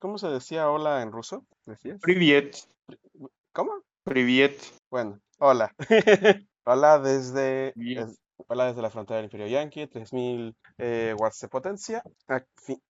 ¿Cómo se decía hola en ruso? ¿Decías? Privet. ¿Cómo? Privet. Bueno, hola. hola desde, hola desde la frontera del Imperio Yankee, 3000 eh, watts de potencia.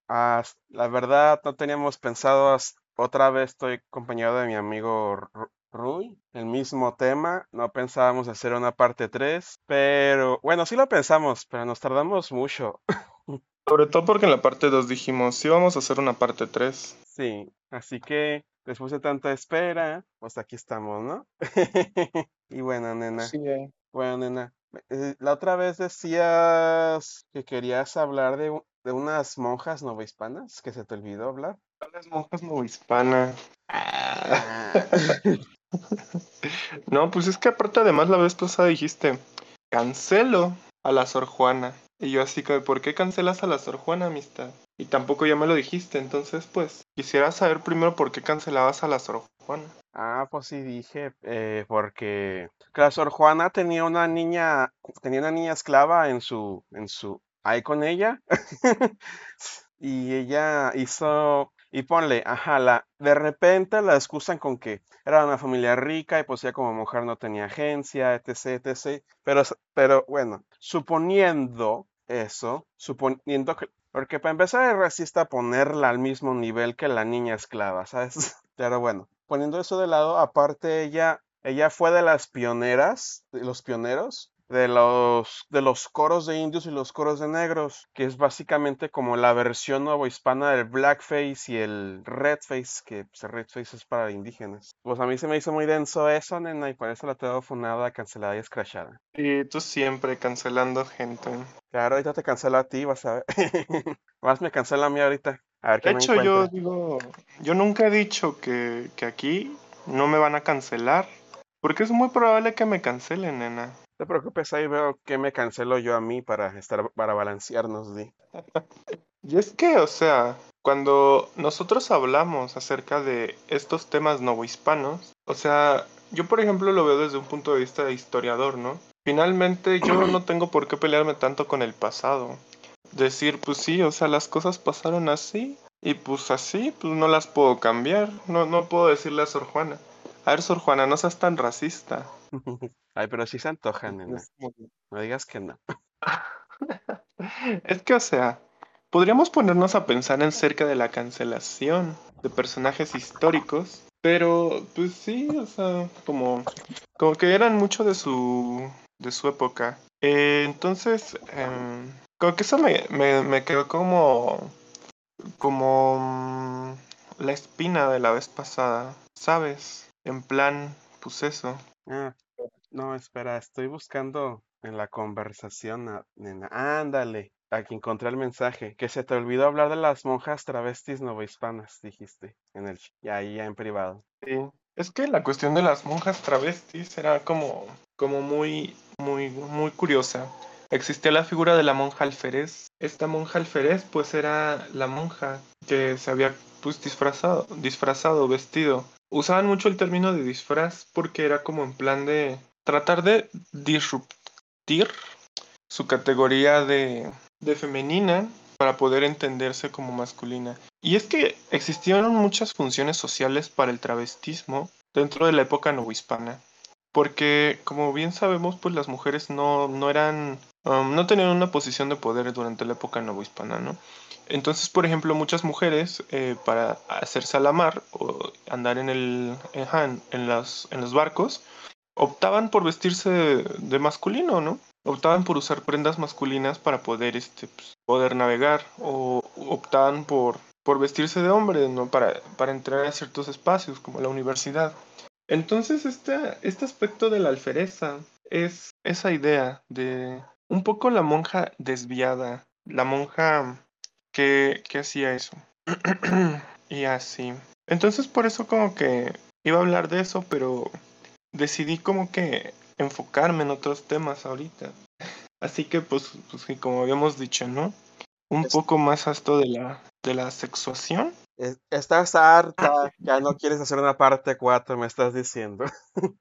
La verdad, no teníamos pensado, otra vez estoy acompañado de mi amigo Rui, el mismo tema. No pensábamos hacer una parte 3, pero bueno, sí lo pensamos, pero nos tardamos mucho. Sobre todo porque en la parte 2 dijimos, sí vamos a hacer una parte 3. Sí, así que después de tanta espera, pues aquí estamos, ¿no? Y bueno, nena. Sí, eh. Bueno, nena, eh, la otra vez decías que querías hablar de, de unas monjas novohispanas, que se te olvidó hablar. Las monjas novohispanas. Ah. No, pues es que aparte además la vez pasada dijiste, cancelo a la Sor Juana. Y yo así que, ¿por qué cancelas a la Sor Juana, amistad? Y tampoco ya me lo dijiste, entonces pues quisiera saber primero por qué cancelabas a la Sor Juana. Ah, pues sí dije, eh, porque que la Sor Juana tenía una niña, tenía una niña esclava en su, en su, ahí con ella, y ella hizo, y ponle, ajá, la, de repente la excusan con que era una familia rica y pues ella como mujer no tenía agencia, etc, etc, pero, pero bueno, suponiendo eso, suponiendo que, porque para empezar es racista ponerla al mismo nivel que la niña esclava, ¿sabes? Pero bueno, poniendo eso de lado, aparte ella, ella fue de las pioneras, de los pioneros, de los, de los coros de indios y los coros de negros, que es básicamente como la versión novohispana del blackface y el redface, que pues, el redface es para indígenas. Pues a mí se me hizo muy denso eso, nena, y por eso la tengo funada, cancelada y escrachada. Y tú siempre cancelando gente. Claro, ahorita te cancelo a ti, vas a ver. Más me cancela a mí ahorita. A ver qué De me hecho, yo digo, yo nunca he dicho que, que aquí no me van a cancelar, porque es muy probable que me cancelen, nena. Te preocupes, ahí veo que me cancelo yo a mí para estar, para balancearnos, di. Y es que, o sea, cuando nosotros hablamos acerca de estos temas novohispanos, o sea, yo por ejemplo lo veo desde un punto de vista de historiador, ¿no? Finalmente yo no tengo por qué pelearme tanto con el pasado. Decir, pues sí, o sea, las cosas pasaron así y pues así, pues no las puedo cambiar. No, no puedo decirle a Sor Juana. A ver, Sor Juana, no seas tan racista. Ay, pero sí se antoja, nena. No digas que no. Es que, o sea, podríamos ponernos a pensar en cerca de la cancelación de personajes históricos, pero pues sí, o sea, como, como que eran mucho de su, de su época. Eh, entonces, em, como que eso me, me, me quedó como, como mm, la espina de la vez pasada, ¿sabes? En plan, pues eso. Ah, no, espera, estoy buscando en la conversación, nena. Ándale, aquí encontré el mensaje. Que se te olvidó hablar de las monjas travestis novohispanas, dijiste, en el, y ahí ya en privado. Sí. Es que la cuestión de las monjas travestis era como, como muy, muy, muy curiosa. Existía la figura de la monja alférez. Esta monja alférez, pues era la monja que se había pues disfrazado, disfrazado, vestido. Usaban mucho el término de disfraz porque era como en plan de tratar de disruptir su categoría de, de femenina para poder entenderse como masculina. Y es que existieron muchas funciones sociales para el travestismo dentro de la época novohispana. Porque, como bien sabemos, pues las mujeres no, no eran, no tenían una posición de poder durante la época novohispana, ¿no? Entonces, por ejemplo, muchas mujeres, eh, para hacerse a la mar o andar en, el, en, las, en los barcos, optaban por vestirse de, de masculino, ¿no? Optaban por usar prendas masculinas para poder, este, pues, poder navegar o optaban por, por vestirse de hombre, ¿no? Para, para entrar a ciertos espacios como la universidad. Entonces, este, este aspecto de la alfereza es esa idea de un poco la monja desviada, la monja que, que hacía eso. y así. Entonces, por eso como que iba a hablar de eso, pero decidí como que enfocarme en otros temas ahorita. Así que, pues, pues como habíamos dicho, ¿no? Un Es- poco más a esto de la, de la sexuación. Es- Estás harta, ya no quieres hacer una parte 4, me estás diciendo.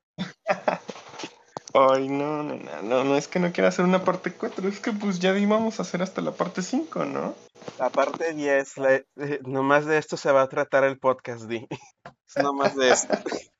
Ay, no, no, no, no, es que no quiera hacer una parte 4, es que pues ya íbamos a hacer hasta la parte 5, ¿no? La parte 10, la, eh, nomás de esto se va a tratar el podcast, Di. Es nomás de esto.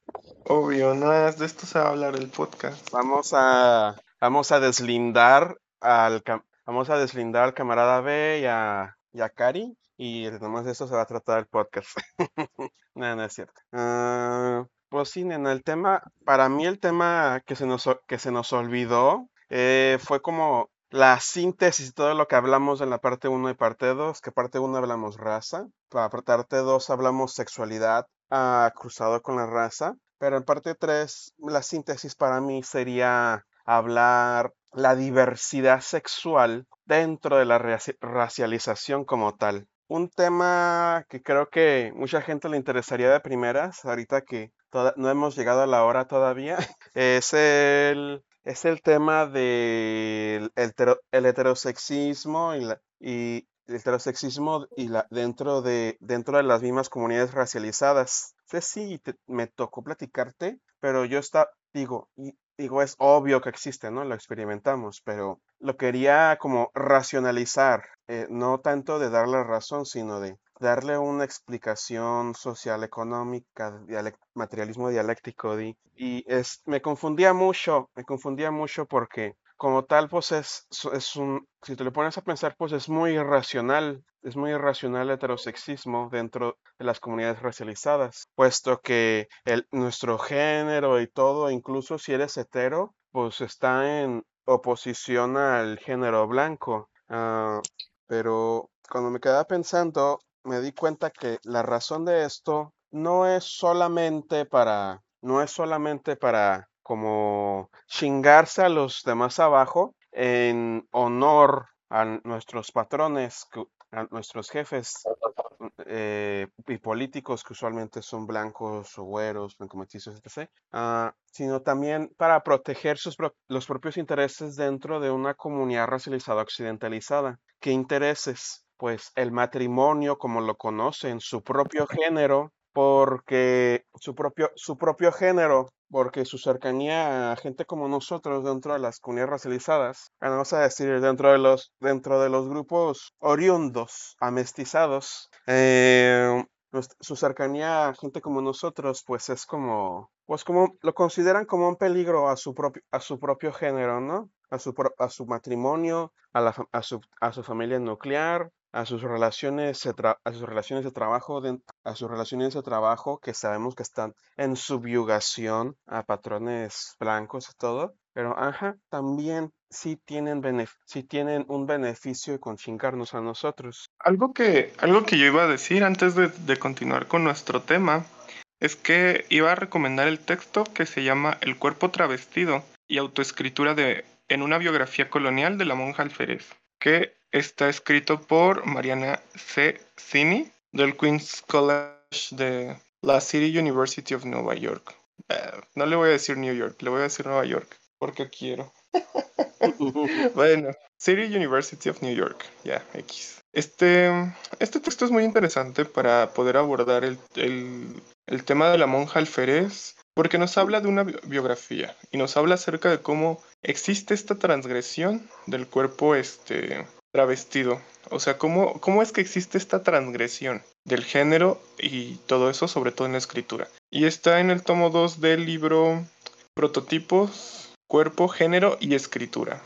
Obvio, es de esto se va a hablar el podcast. Vamos a, vamos a deslindar al, vamos a deslindar al camarada B y a, y a Cari y nomás de esto se va a tratar el podcast. no, no es cierto. Uh, pues sí, nena, el tema, para mí el tema que se nos, que se nos olvidó eh, fue como la síntesis de todo lo que hablamos en la parte 1 y parte 2, que parte 1 hablamos raza, para parte 2 hablamos sexualidad uh, cruzado con la raza, pero en parte 3 la síntesis para mí sería hablar la diversidad sexual dentro de la racialización como tal. Un tema que creo que mucha gente le interesaría de primeras, ahorita que no hemos llegado a la hora todavía, es el, es el tema del el heterosexismo y, la, y el heterosexismo y dentro, de, dentro de las mismas comunidades racializadas. sé si me tocó platicarte, pero yo está, digo, digo, es obvio que existe, ¿no? Lo experimentamos, pero lo quería como racionalizar, eh, no tanto de darle razón, sino de darle una explicación social económica, materialismo dialéctico, y es, me confundía mucho, me confundía mucho porque como tal, pues es, es un, si te lo pones a pensar, pues es muy irracional, es muy irracional el heterosexismo dentro de las comunidades racializadas, puesto que nuestro género y todo, incluso si eres hetero, pues está en oposición al género blanco. Uh, pero cuando me quedaba pensando, me di cuenta que la razón de esto no es solamente para, no es solamente para como chingarse a los demás abajo en honor a nuestros patrones, a nuestros jefes eh, y políticos que usualmente son blancos o güeros, blancometizos, etc., uh, sino también para proteger sus los propios intereses dentro de una comunidad racializada occidentalizada. ¿Qué intereses? Pues el matrimonio, como lo conocen, su propio género, porque su propio, su propio género, porque su cercanía a gente como nosotros dentro de las comunidades racializadas, vamos a decir, dentro de los, dentro de los grupos oriundos, amestizados, eh, su cercanía a gente como nosotros, pues es como, pues como lo consideran como un peligro a su propio, a su propio género, ¿no? A su, a su matrimonio, a, la, a, su, a su familia nuclear, a sus relaciones de a sus relaciones de trabajo a sus relaciones de trabajo que sabemos que están en subyugación a patrones blancos y todo pero ajá también sí tienen sí tienen un beneficio con chingarnos a nosotros. Algo que algo que yo iba a decir antes de, de continuar con nuestro tema es que iba a recomendar el texto que se llama El cuerpo travestido y autoescritura de en una biografía colonial de la monja alférez que está escrito por Mariana C. Cini del Queen's College de la City University of New York. Eh, no le voy a decir New York, le voy a decir Nueva York, porque quiero. bueno, City University of New York, ya, X. Este, este texto es muy interesante para poder abordar el, el, el tema de la monja alférez, porque nos habla de una biografía y nos habla acerca de cómo existe esta transgresión del cuerpo este, travestido. O sea, ¿cómo, ¿cómo es que existe esta transgresión del género y todo eso, sobre todo en la escritura? Y está en el tomo 2 del libro Prototipos, Cuerpo, Género y Escritura.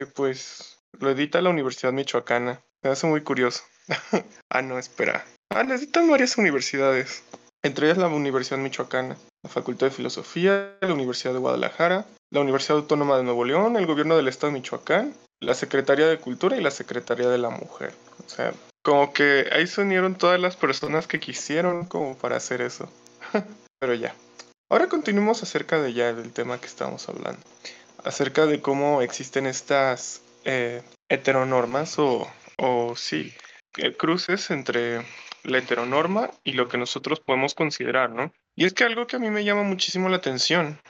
Que pues lo edita la Universidad Michoacana. Me hace muy curioso. ah, no, espera. Ah, necesitan varias universidades. Entre ellas la Universidad Michoacana, la Facultad de Filosofía, la Universidad de Guadalajara, la Universidad Autónoma de Nuevo León, el Gobierno del Estado de Michoacán, la Secretaría de Cultura y la Secretaría de la Mujer. O sea, como que ahí se unieron todas las personas que quisieron como para hacer eso. Pero ya. Ahora continuemos acerca de ya del tema que estamos hablando. Acerca de cómo existen estas eh, heteronormas o, o sí, eh, cruces entre la heteronorma y lo que nosotros podemos considerar, ¿no? Y es que algo que a mí me llama muchísimo la atención,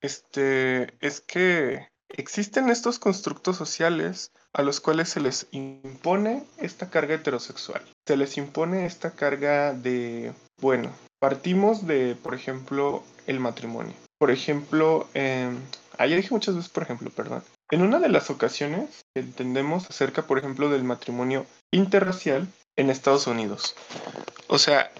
este, es que Existen estos constructos sociales a los cuales se les impone esta carga heterosexual. Se les impone esta carga de, bueno, partimos de, por ejemplo, el matrimonio. Por ejemplo, em, ah, ya dije muchas veces, por ejemplo, perdón. En una de las ocasiones entendemos acerca, por ejemplo, del matrimonio interracial en Estados Unidos. O sea,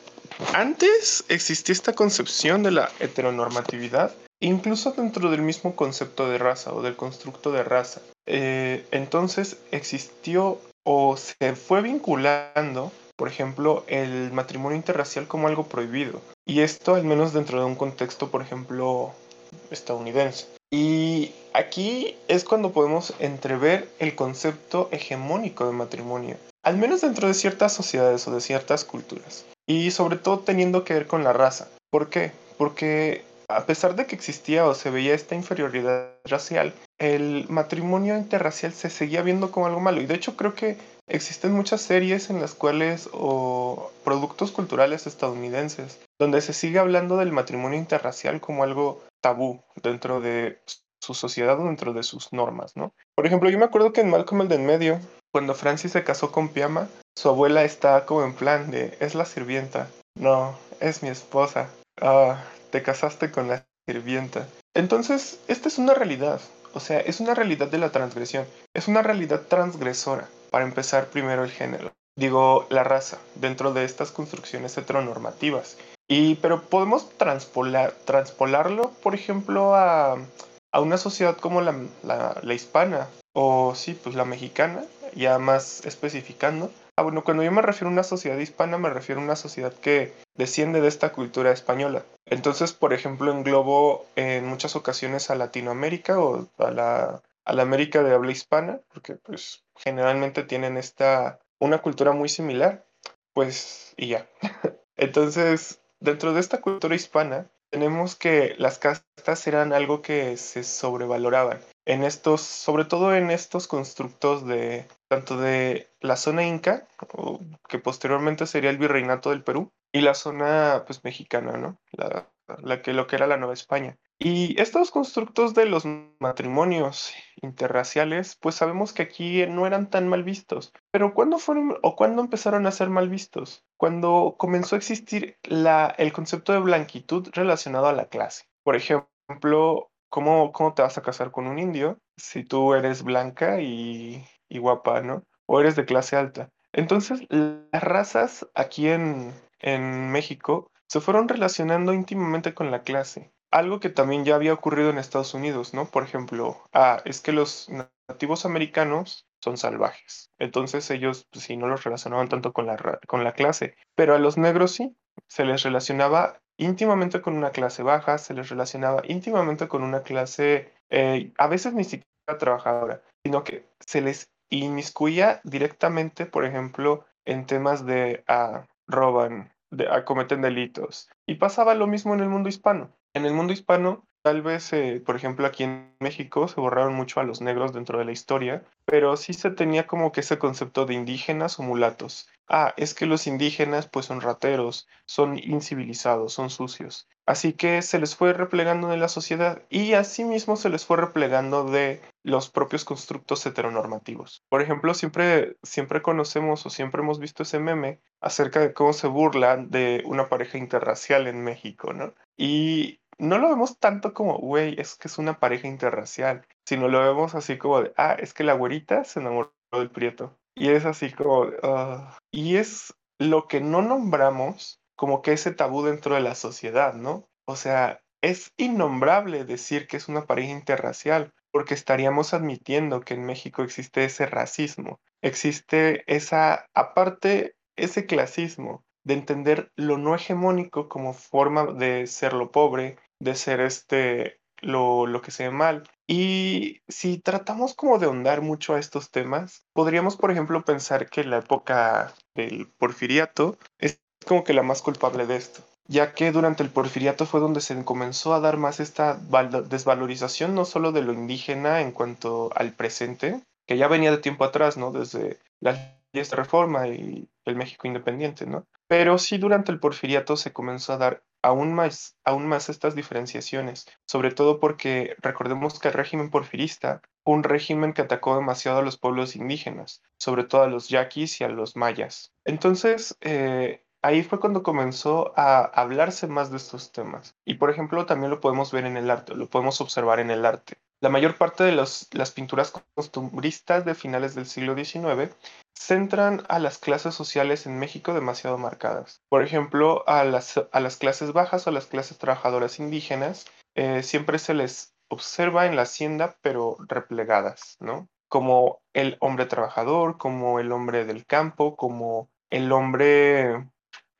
antes existía esta concepción de la heteronormatividad, incluso dentro del mismo concepto de raza o del constructo de raza. Eh, entonces existió o se fue vinculando, por ejemplo, el matrimonio interracial como algo prohibido. Y esto al menos dentro de un contexto, por ejemplo, estadounidense. Y aquí es cuando podemos entrever el concepto hegemónico de matrimonio, al menos dentro de ciertas sociedades o de ciertas culturas. Y sobre todo teniendo que ver con la raza. ¿Por qué? Porque a pesar de que existía o se veía esta inferioridad racial, el matrimonio interracial se seguía viendo como algo malo. Y de hecho creo que existen muchas series en las cuales o productos culturales estadounidenses donde se sigue hablando del matrimonio interracial como algo tabú dentro de su sociedad o dentro de sus normas, ¿no? Por ejemplo, yo me acuerdo que en Malcolm el de en medio, cuando Francis se casó con Piama, su abuela está como en plan de, es la sirvienta. No, es mi esposa. Ah, te casaste con la sirvienta. Entonces, esta es una realidad. O sea, es una realidad de la transgresión. Es una realidad transgresora. Para empezar, primero el género. Digo, la raza, dentro de estas construcciones heteronormativas. Y, pero podemos transpolar, transpolarlo, por ejemplo, a, a una sociedad como la, la, la, hispana, o sí, pues la mexicana, ya más especificando. Ah, bueno, cuando yo me refiero a una sociedad hispana, me refiero a una sociedad que desciende de esta cultura española. Entonces, por ejemplo, englobo en muchas ocasiones a Latinoamérica o a la, a la América de habla hispana, porque pues generalmente tienen esta, una cultura muy similar, pues, y ya. Entonces, dentro de esta cultura hispana, tenemos que las castas eran algo que se sobrevaloraban. En estos, sobre todo en estos constructos de tanto de la zona inca, que posteriormente sería el virreinato del Perú, y la zona pues mexicana, ¿no? La, la que lo que era la Nueva España. Y estos constructos de los matrimonios interraciales, pues sabemos que aquí no eran tan mal vistos. Pero ¿cuándo fueron o cuándo empezaron a ser mal vistos? Cuando comenzó a existir la, el concepto de blanquitud relacionado a la clase. Por ejemplo, ¿cómo, ¿cómo te vas a casar con un indio si tú eres blanca y, y guapa, ¿no? O eres de clase alta. Entonces, las razas aquí en, en México se fueron relacionando íntimamente con la clase. Algo que también ya había ocurrido en Estados Unidos, ¿no? Por ejemplo, ah, es que los nativos americanos son salvajes. Entonces ellos, pues, sí, no los relacionaban tanto con la, con la clase, pero a los negros sí, se les relacionaba íntimamente con una clase baja, se les relacionaba íntimamente con una clase, eh, a veces ni siquiera trabajadora, sino que se les inmiscuía directamente, por ejemplo, en temas de ah, roban, de, ah, cometen delitos. Y pasaba lo mismo en el mundo hispano. En el mundo hispano, tal vez, eh, por ejemplo, aquí en México se borraron mucho a los negros dentro de la historia, pero sí se tenía como que ese concepto de indígenas o mulatos. Ah, es que los indígenas pues son rateros, son incivilizados, son sucios. Así que se les fue replegando de la sociedad y asimismo se les fue replegando de los propios constructos heteronormativos. Por ejemplo, siempre, siempre conocemos o siempre hemos visto ese meme acerca de cómo se burlan de una pareja interracial en México, ¿no? Y no lo vemos tanto como, güey, es que es una pareja interracial, sino lo vemos así como de, ah, es que la güerita se enamoró del prieto. Y es así como, uh, y es lo que no nombramos como que ese tabú dentro de la sociedad, ¿no? O sea, es innombrable decir que es una pareja interracial, porque estaríamos admitiendo que en México existe ese racismo, existe esa, aparte, ese clasismo de entender lo no hegemónico como forma de ser lo pobre, de ser este lo, lo que se ve mal. Y si tratamos como de ahondar mucho a estos temas, podríamos, por ejemplo, pensar que la época del porfiriato es como que la más culpable de esto, ya que durante el porfiriato fue donde se comenzó a dar más esta desvalorización no solo de lo indígena en cuanto al presente, que ya venía de tiempo atrás, ¿no? Desde las de reforma y el México independiente, ¿no? Pero sí durante el porfiriato se comenzó a dar aún más, aún más estas diferenciaciones, sobre todo porque recordemos que el régimen porfirista fue un régimen que atacó demasiado a los pueblos indígenas, sobre todo a los yaquis y a los mayas. Entonces, eh, ahí fue cuando comenzó a hablarse más de estos temas. Y por ejemplo, también lo podemos ver en el arte, lo podemos observar en el arte. La mayor parte de las pinturas costumbristas de finales del siglo XIX centran a las clases sociales en México demasiado marcadas. Por ejemplo, a las, a las clases bajas o a las clases trabajadoras indígenas eh, siempre se les observa en la hacienda, pero replegadas, ¿no? Como el hombre trabajador, como el hombre del campo, como el hombre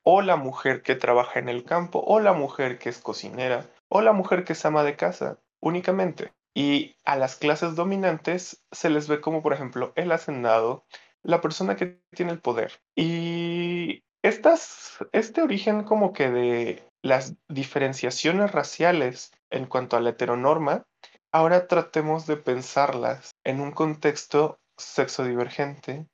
o la mujer que trabaja en el campo, o la mujer que es cocinera, o la mujer que es ama de casa, únicamente. Y a las clases dominantes se les ve como, por ejemplo, el hacendado, la persona que tiene el poder. Y estas, este origen como que de las diferenciaciones raciales en cuanto a la heteronorma, ahora tratemos de pensarlas en un contexto sexodivergente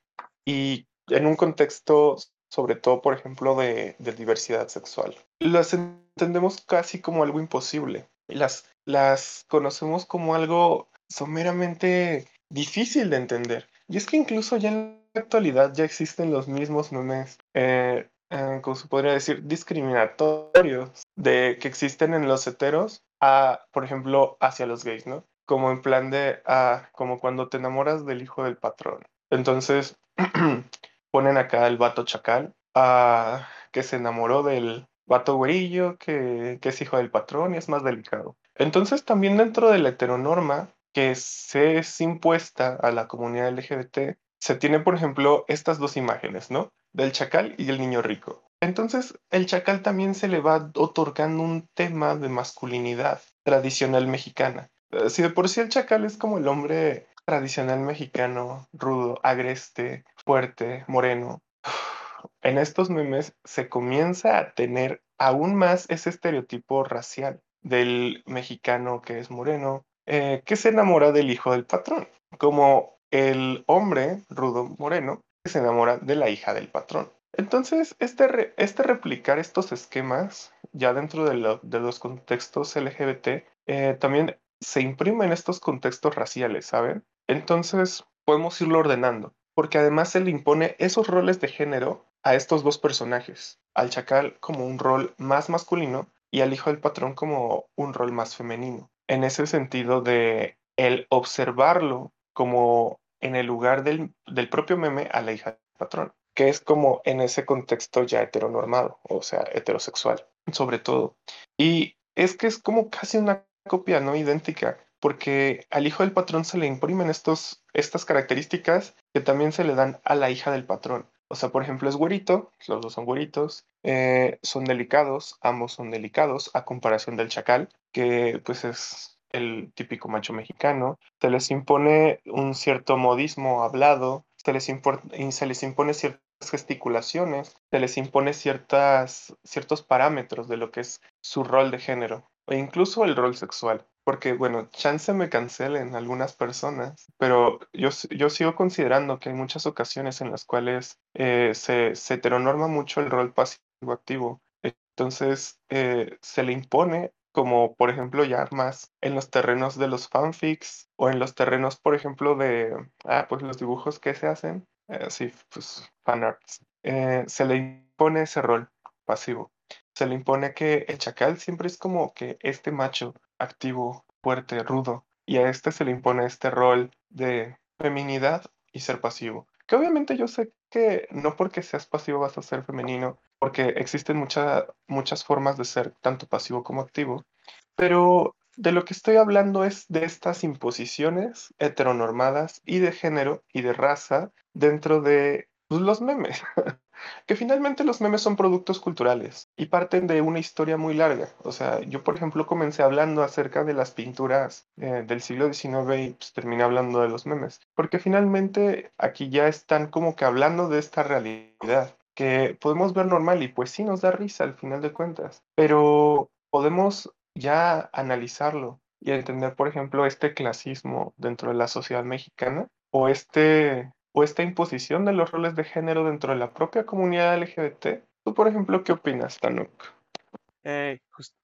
y en un contexto sobre todo, por ejemplo, de, diversidad sexual. Las entendemos casi como algo imposible. Las, las conocemos como algo someramente difícil de entender. Y es que incluso ya en la actualidad ya existen los mismos memes, eh, eh, como se podría decir, discriminatorios de que existen en los heteros, a, por ejemplo, hacia los gays, ¿no? Como en plan de, ah, como cuando te enamoras del hijo del patrón. Entonces, ponen acá el vato chacal, a, que se enamoró del vato güerillo, que, que es hijo del patrón y es más delicado. Entonces también dentro de la heteronorma que se es impuesta a la comunidad LGBT, se tiene, por ejemplo, estas dos imágenes, ¿no? Del chacal y el niño rico. Entonces, el chacal también se le va otorgando un tema de masculinidad tradicional mexicana. Eh, si de por sí el chacal es como el hombre tradicional mexicano, rudo, agreste, fuerte, moreno. En estos memes se comienza a tener aún más ese estereotipo racial del mexicano que es moreno, eh, que se enamora del hijo del patrón, como el hombre rudo moreno que se enamora de la hija del patrón. Entonces, este, este replicar estos esquemas ya dentro de, los contextos LGBT eh, también se imprime en estos contextos raciales, ¿saben? Entonces, podemos irlo ordenando, porque además se le impone esos roles de género a estos dos personajes, al chacal como un rol más masculino y al hijo del patrón como un rol más femenino. En ese sentido de el observarlo como en el lugar del, del propio meme a la hija del patrón, que es como en ese contexto ya heteronormado, o sea, heterosexual, sobre todo. Y es que es como casi una copia no idéntica porque al hijo del patrón se le imprimen estos, estas características que también se le dan a la hija del patrón. O sea, por ejemplo, es güerito, los dos son güeritos, eh, son delicados, ambos son delicados, a comparación del chacal, que pues es el típico macho mexicano. Se les impone un cierto modismo hablado, se les, se les impone ciertas gesticulaciones, se les impone ciertas, ciertos parámetros de lo que es su rol de género o incluso el rol sexual. Porque, bueno, chance me cancelen algunas personas, pero yo, yo sigo considerando que hay muchas ocasiones en las cuales eh, se, heteronorma mucho el rol pasivo-activo. Entonces, eh, se le impone como por ejemplo ya más en los terrenos de los fanfics o en los terrenos, por ejemplo, de ah, pues los dibujos que se hacen, así eh, pues fanarts, se le impone ese rol pasivo se le impone que el chacal siempre es como que este macho activo, fuerte, rudo, y a este se le impone este rol de feminidad y ser pasivo. Que obviamente yo sé que no porque seas pasivo vas a ser femenino, porque existen muchas formas de ser tanto pasivo como activo, pero de lo que estoy hablando es de estas imposiciones heteronormadas y de género y de raza dentro de pues, los memes. que finalmente los memes son productos culturales y parten de una historia muy larga. O sea, yo por ejemplo comencé hablando acerca de las pinturas eh, del siglo XIX y pues, terminé hablando de los memes, porque finalmente aquí ya están como que hablando de esta realidad que podemos ver normal y pues sí nos da risa al final de cuentas, pero podemos ya analizarlo y entender, por ejemplo, este clasismo dentro de la sociedad mexicana o este esta imposición de los roles de género dentro de la propia comunidad LGBT. ¿Tú, por ejemplo, qué opinas, Tanuk? Eh,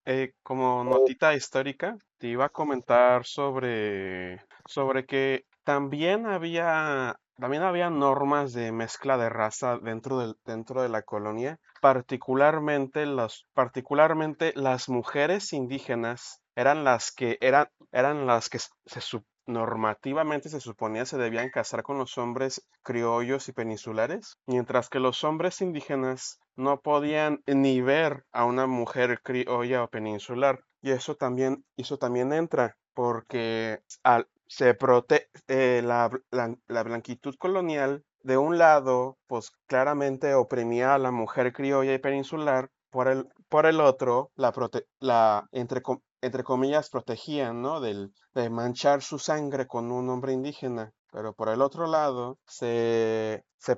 eh, como notita histórica, te iba a comentar sobre, sobre que también había también había normas de mezcla de raza dentro, del, dentro de la colonia, particularmente, particularmente las mujeres indígenas eran las que, eran, eran las que se, normativamente se suponía se debían casar con los hombres criollos y peninsulares, mientras que los hombres indígenas no podían ni ver a una mujer criolla o peninsular. Y eso también, eso también entra porque al, se protege eh, la, la, blanquitud colonial, de un lado, pues claramente oprimía a la mujer criolla y peninsular, por el, por el otro, la, la entre, entre comillas, protegían, ¿no? Del, de manchar su sangre con un hombre indígena. Pero por el otro lado, se, se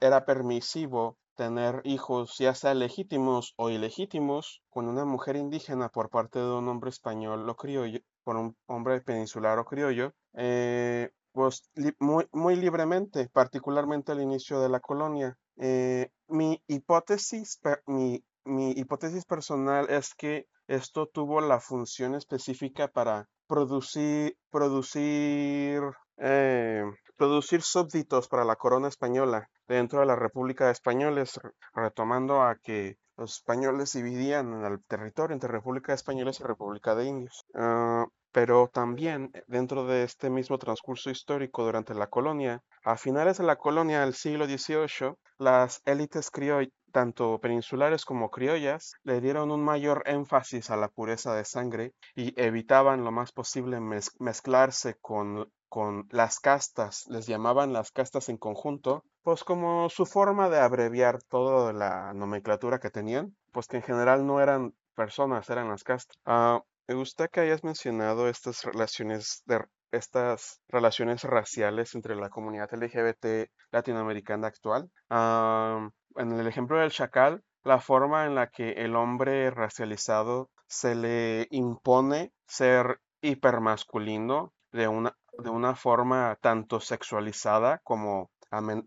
era permisivo tener hijos, ya sea legítimos o ilegítimos, con una mujer indígena por parte de un hombre español o criollo, por un hombre peninsular o criollo, eh, pues muy, muy libremente, particularmente al inicio de la colonia. Eh, mi hipótesis, mi, mi hipótesis personal es que esto tuvo la función específica para producir, producir, eh, producir súbditos para la corona española dentro de la República de Españoles, retomando a que los españoles dividían el territorio entre República de Españoles y República de Indios. Ah, pero también dentro de este mismo transcurso histórico durante la colonia, a finales de la colonia del siglo XVIII, las élites criollas, tanto peninsulares como criollas, le dieron un mayor énfasis a la pureza de sangre y evitaban lo más posible mezclarse con con las castas, les llamaban las castas en conjunto, pues como su forma de abreviar toda la nomenclatura que tenían, pues que en general no eran personas, eran las castas. Ah, me gusta que hayas mencionado estas relaciones de estas relaciones raciales entre la comunidad LGBT latinoamericana actual. En el ejemplo del chacal, la forma en la que el hombre racializado se le impone ser hipermasculino de una, de una forma tanto sexualizada como,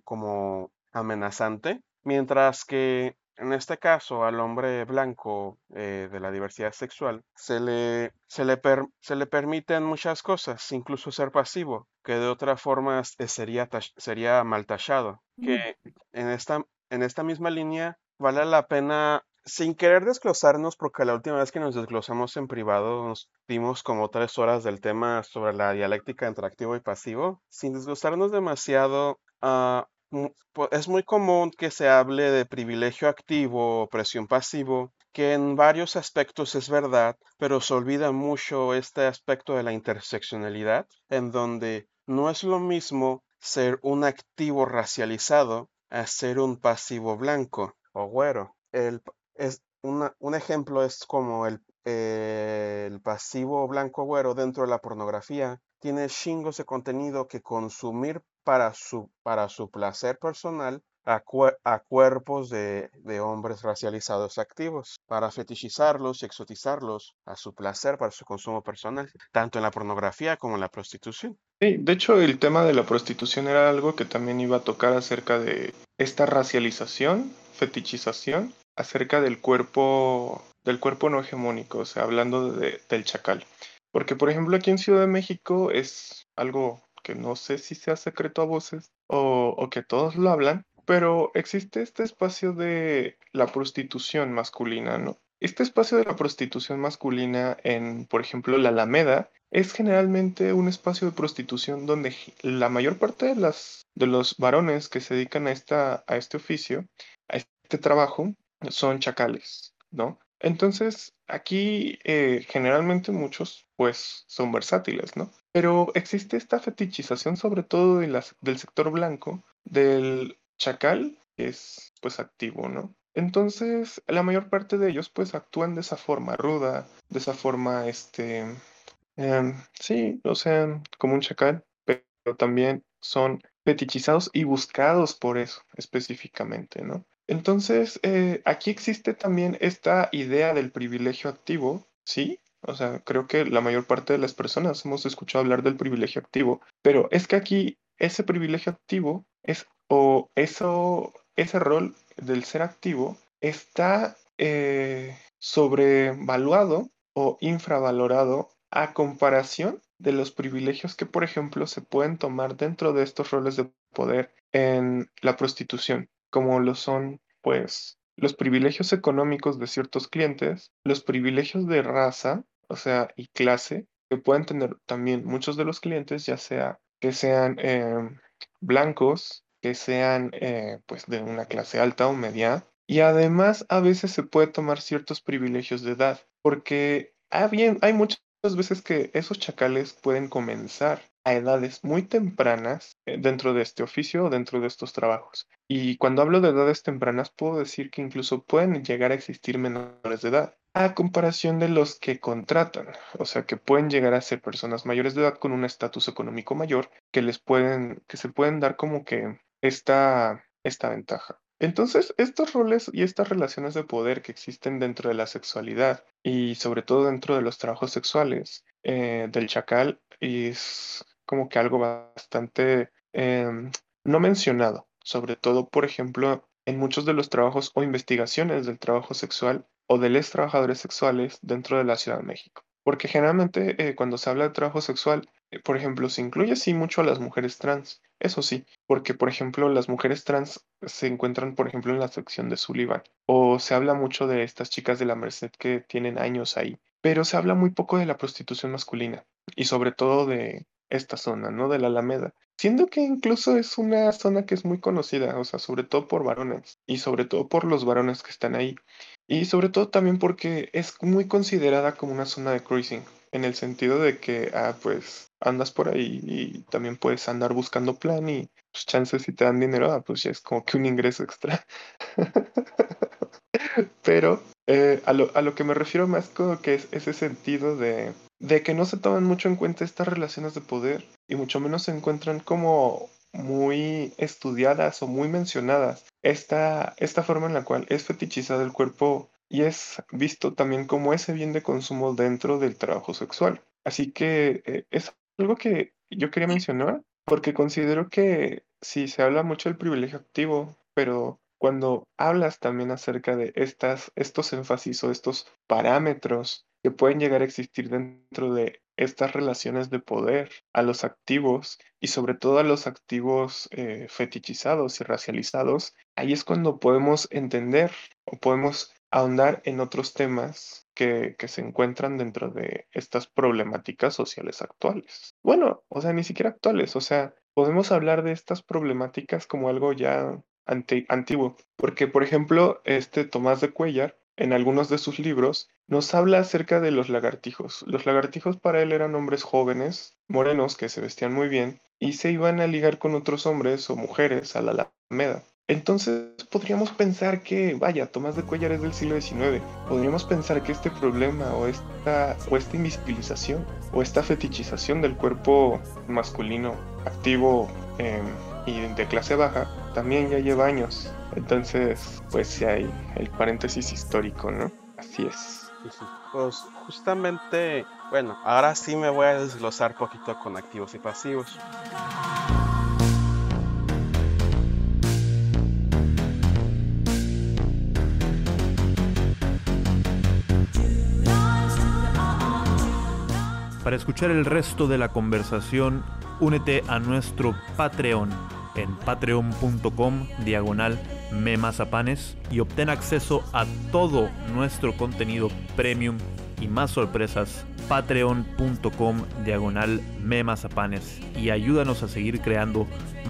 como amenazante, mientras que en este caso al hombre blanco eh, de la diversidad sexual se le, se, le se le permiten muchas cosas, incluso ser pasivo, que de otra forma sería, sería mal tachado. Que en esta, en esta misma línea vale la pena sin querer desglosarnos, porque la última vez que nos desglosamos en privado nos dimos como tres horas del tema sobre la dialéctica entre activo y pasivo, sin desglosarnos demasiado, ah, es muy común que se hable de privilegio activo o presión pasivo, que en varios aspectos es verdad, pero se olvida mucho este aspecto de la interseccionalidad, en donde no es lo mismo ser un activo racializado a ser un pasivo blanco o güero. El, un ejemplo es como el, el pasivo blanco güero dentro de la pornografía tiene chingos de contenido que consumir para su, para su placer personal a, a cuerpos de, de, hombres racializados activos, para fetichizarlos y exotizarlos a su placer para su consumo personal, tanto en la pornografía como en la prostitución. Sí, de hecho el tema de la prostitución era algo que también iba a tocar acerca de esta racialización, fetichización acerca del cuerpo, del cuerpo no hegemónico, o sea, hablando del chacal. Porque, por ejemplo, aquí en Ciudad de México es algo que no sé si sea secreto a voces o, que todos lo hablan, pero existe este espacio de la prostitución masculina, ¿no? Este espacio de la prostitución masculina en, por ejemplo, la Alameda, es generalmente un espacio de prostitución donde la mayor parte de, las, de los varones que se dedican a, esta, a este oficio, a este trabajo, son chacales, ¿no? Entonces, aquí eh, generalmente muchos, pues, son versátiles, ¿no? Pero existe esta fetichización, sobre todo de las, del sector blanco, del chacal, que es, pues, activo, ¿no? Entonces, la mayor parte de ellos, pues, actúan de esa forma ruda, de esa forma, este, em, sí, o sea, como un chacal, pero también son fetichizados y buscados por eso específicamente, ¿no? Entonces, eh, aquí existe también esta idea del privilegio activo, ¿sí? O sea, creo que la mayor parte de las personas hemos escuchado hablar del privilegio activo, pero es que aquí ese privilegio activo es, o eso, ese rol del ser activo está eh, sobrevaluado o infravalorado a comparación de los privilegios que, por ejemplo, se pueden tomar dentro de estos roles de poder en la prostitución, como lo son, pues, los privilegios económicos de ciertos clientes, los privilegios de raza, o sea, y clase, que pueden tener también muchos de los clientes, ya sea que sean em, blancos, que sean eh, pues de una clase alta o media, y además a veces se puede tomar ciertos privilegios de edad, porque hay, hay muchas veces que esos chacales pueden comenzar a edades muy tempranas eh, dentro de este oficio o dentro de estos trabajos. Y cuando hablo de edades tempranas, puedo decir que incluso pueden llegar a existir menores de edad, a comparación de los que contratan, o sea, que pueden llegar a ser personas mayores de edad con un estatus económico mayor que les pueden, que se pueden dar como que esta, esta ventaja. Entonces, estos roles y estas relaciones de poder que existen dentro de la sexualidad y sobre todo dentro de los trabajos sexuales eh, del chacal es como que algo bastante em, no mencionado, sobre todo, por ejemplo, en muchos de los trabajos o investigaciones del trabajo sexual o de los trabajadores sexuales dentro de la Ciudad de México. Porque generalmente eh, cuando se habla de trabajo sexual, eh, por ejemplo, se incluye sí mucho a las mujeres trans, eso sí, porque por ejemplo las mujeres trans se encuentran por ejemplo en la sección de Sullivan, o se habla mucho de estas chicas de la Merced que tienen años ahí, pero se habla muy poco de la prostitución masculina y sobre todo de esta zona, ¿no? De la Alameda. Siendo que incluso es una zona que es muy conocida, o sea, sobre todo por varones y sobre todo por los varones que están ahí. Y sobre todo también porque es muy considerada como una zona de cruising, en el sentido de que, ah, pues andas por ahí y también puedes andar buscando plan y pues chances si te dan dinero, ah, pues ya es como que un ingreso extra. Pero eh, a, lo, a, lo, que me refiero más como que es ese sentido de, de que no se toman mucho en cuenta estas relaciones de poder y mucho menos se encuentran como muy estudiadas o muy mencionadas esta, esta forma en la cual es fetichizado el cuerpo y es visto también como ese bien de consumo dentro del trabajo sexual. Así que eh, es algo que yo quería mencionar porque considero que sí se habla mucho del privilegio activo, pero cuando hablas también acerca de estas, estos énfasis o estos parámetros que pueden llegar a existir dentro de estas relaciones de poder a los activos y sobre todo a los activos eh, fetichizados y racializados, ahí es cuando podemos entender o podemos ahondar en otros temas que, que, se encuentran dentro de estas problemáticas sociales actuales. Bueno, o sea, ni siquiera actuales, o sea, podemos hablar de estas problemáticas como algo ya antiguo, porque por ejemplo, este Tomás de Cuellar en algunos de sus libros, nos habla acerca de los lagartijos. Los lagartijos para él eran hombres jóvenes, morenos, que se vestían muy bien, y se iban a ligar con otros hombres o mujeres a la Alameda. Entonces podríamos pensar que, vaya, Tomás de Cuellar es del siglo XIX, podríamos pensar que este problema o esta, o esta invisibilización o esta fetichización del cuerpo masculino activo em, y de clase baja también ya lleva años. Entonces, pues sí hay el paréntesis histórico, ¿no? Así es. Pues justamente, bueno, ahora sí me voy a desglosar poquito con activos y pasivos. Para escuchar el resto de la conversación, únete a nuestro Patreon en patreon.com diagonal memazapanes y obtén acceso a todo nuestro contenido premium y más sorpresas patreon.com diagonal memazapanes y ayúdanos a seguir creando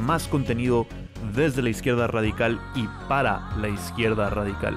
más contenido desde la izquierda radical y para la izquierda radical.